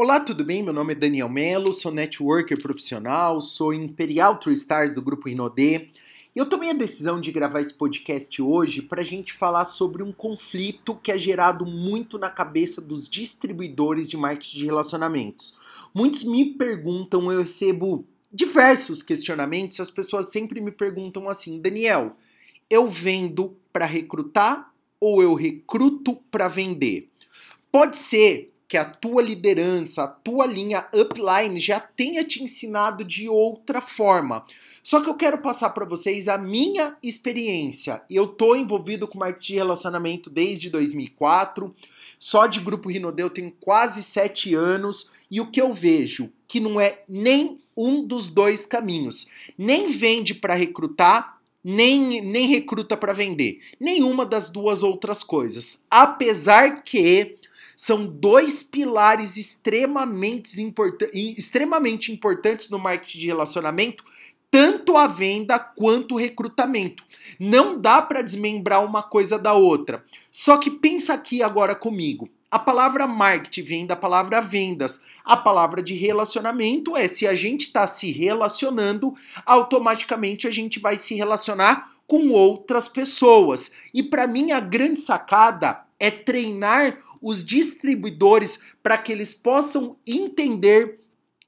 Olá, tudo bem? Meu nome é Daniel Melo, sou networker profissional, sou Imperial True Stars do grupo Inodê. E eu tomei a decisão de gravar esse podcast hoje para a gente falar sobre um conflito que é gerado muito na cabeça dos distribuidores de marketing de relacionamentos. Muitos me perguntam, eu recebo diversos questionamentos, as pessoas sempre me perguntam assim: Daniel, eu vendo para recrutar ou eu recruto para vender? Pode ser que a tua liderança, a tua linha upline já tenha te ensinado de outra forma. Só que eu quero passar para vocês a minha experiência. Eu tô envolvido com marketing de relacionamento desde 2004. Só de grupo Rinodê eu tenho quase sete anos e o que eu vejo que não é nem um dos dois caminhos. Nem vende para recrutar, nem, nem recruta para vender. Nenhuma das duas outras coisas. Apesar que são dois pilares extremamente, extremamente importantes no marketing de relacionamento, tanto a venda quanto o recrutamento. Não dá para desmembrar uma coisa da outra. Só que pensa aqui agora comigo. A palavra marketing vem da palavra vendas. A palavra de relacionamento é se a gente está se relacionando, automaticamente a gente vai se relacionar com outras pessoas. E para mim a grande sacada é treinar os distribuidores para que eles possam entender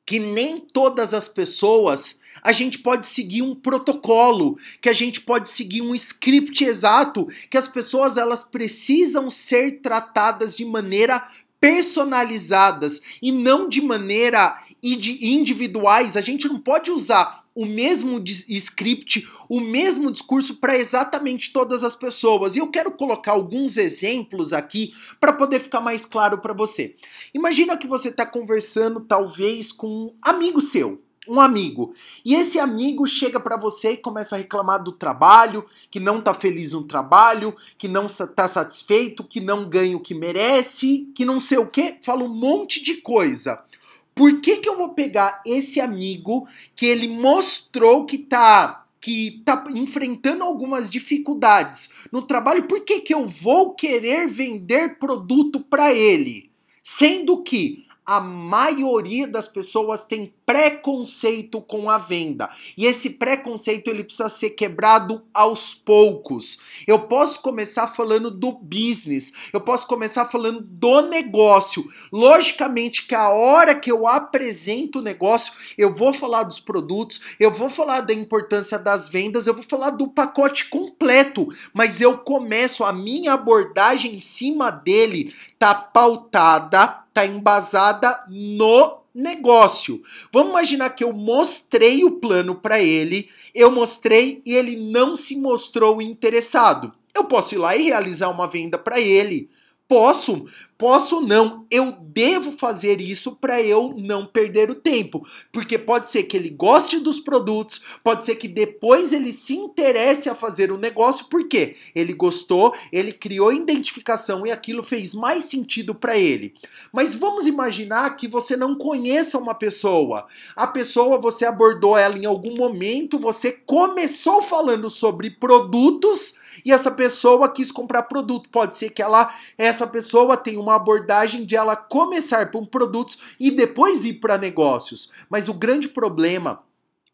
que nem todas as pessoas a gente pode seguir um protocolo, que a gente pode seguir um script exato, que as pessoas elas precisam ser tratadas de maneira personalizadas e não de maneira individuais. A gente não pode usar o mesmo script, o mesmo discurso para exatamente todas as pessoas. E eu quero colocar alguns exemplos aqui para poder ficar mais claro para você. Imagina que você está conversando talvez com um amigo seu, um amigo. E esse amigo chega para você e começa a reclamar do trabalho, que não está feliz no trabalho, que não está satisfeito, que não ganha o que merece, que não sei o que, fala um monte de coisa. Por que, que eu vou pegar esse amigo que ele mostrou que tá que tá enfrentando algumas dificuldades no trabalho, por que, que eu vou querer vender produto para ele? Sendo que a maioria das pessoas tem preconceito com a venda. E esse preconceito ele precisa ser quebrado aos poucos. Eu posso começar falando do business, eu posso começar falando do negócio. Logicamente que a hora que eu apresento o negócio, eu vou falar dos produtos, eu vou falar da importância das vendas, eu vou falar do pacote completo, mas eu começo a minha abordagem em cima dele tá pautada está embasada no negócio. Vamos imaginar que eu mostrei o plano para ele, eu mostrei e ele não se mostrou interessado. Eu posso ir lá e realizar uma venda para ele. Posso, posso não. Eu devo fazer isso para eu não perder o tempo, porque pode ser que ele goste dos produtos, pode ser que depois ele se interesse a fazer o negócio, porque ele gostou, ele criou identificação e aquilo fez mais sentido para ele. Mas vamos imaginar que você não conheça uma pessoa. A pessoa você abordou ela em algum momento, você começou falando sobre produtos e essa pessoa quis comprar produto. Pode ser que ela, essa pessoa tenha uma abordagem de ela começar por produtos e depois ir para negócios. Mas o grande problema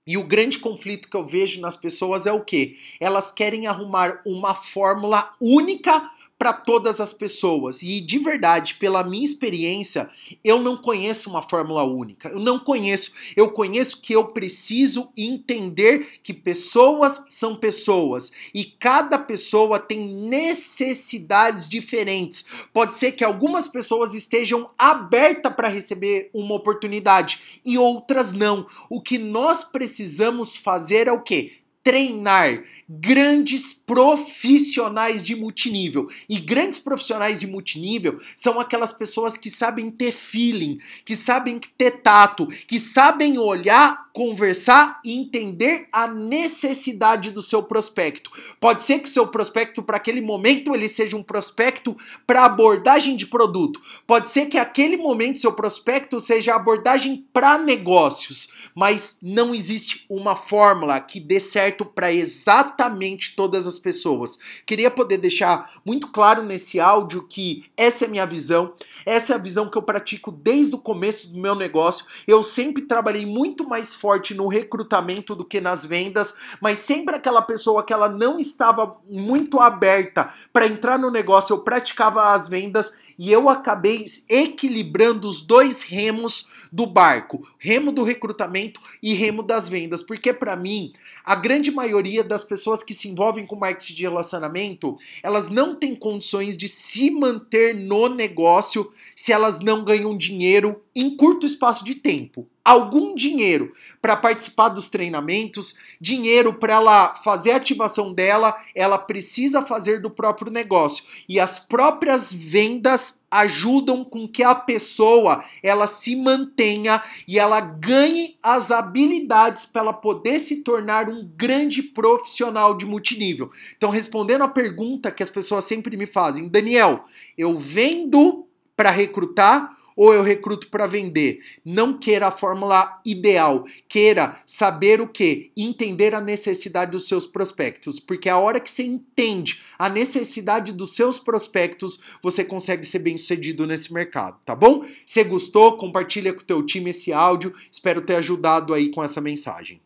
e o grande conflito que eu vejo nas pessoas é o que? Elas querem arrumar uma fórmula única para todas as pessoas. E de verdade, pela minha experiência, eu não conheço uma fórmula única. Eu não conheço. Eu conheço que eu preciso entender que pessoas são pessoas e cada pessoa tem necessidades diferentes. Pode ser que algumas pessoas estejam abertas para receber uma oportunidade e outras não. O que nós precisamos fazer é o quê? Treinar grandes profissionais de multinível. E grandes profissionais de multinível são aquelas pessoas que sabem ter feeling, que sabem ter tato, que sabem olhar conversar e entender a necessidade do seu prospecto. Pode ser que seu prospecto para aquele momento ele seja um prospecto para abordagem de produto. Pode ser que aquele momento seu prospecto seja abordagem para negócios, mas não existe uma fórmula que dê certo para exatamente todas as pessoas. Queria poder deixar muito claro nesse áudio que essa é a minha visão, essa é a visão que eu pratico desde o começo do meu negócio. Eu sempre trabalhei muito mais forte no recrutamento do que nas vendas, mas sempre aquela pessoa que ela não estava muito aberta para entrar no negócio, eu praticava as vendas e eu acabei equilibrando os dois remos do barco, remo do recrutamento e remo das vendas, porque para mim, a grande maioria das pessoas que se envolvem com marketing de relacionamento, elas não têm condições de se manter no negócio se elas não ganham dinheiro em curto espaço de tempo algum dinheiro para participar dos treinamentos, dinheiro para ela fazer a ativação dela, ela precisa fazer do próprio negócio. E as próprias vendas ajudam com que a pessoa ela se mantenha e ela ganhe as habilidades para ela poder se tornar um grande profissional de multinível. Então, respondendo a pergunta que as pessoas sempre me fazem, Daniel, eu vendo para recrutar ou eu recruto para vender. Não queira a fórmula ideal, queira saber o que? Entender a necessidade dos seus prospectos, porque a hora que você entende a necessidade dos seus prospectos, você consegue ser bem-sucedido nesse mercado, tá bom? Se gostou, compartilha com o teu time esse áudio. Espero ter ajudado aí com essa mensagem.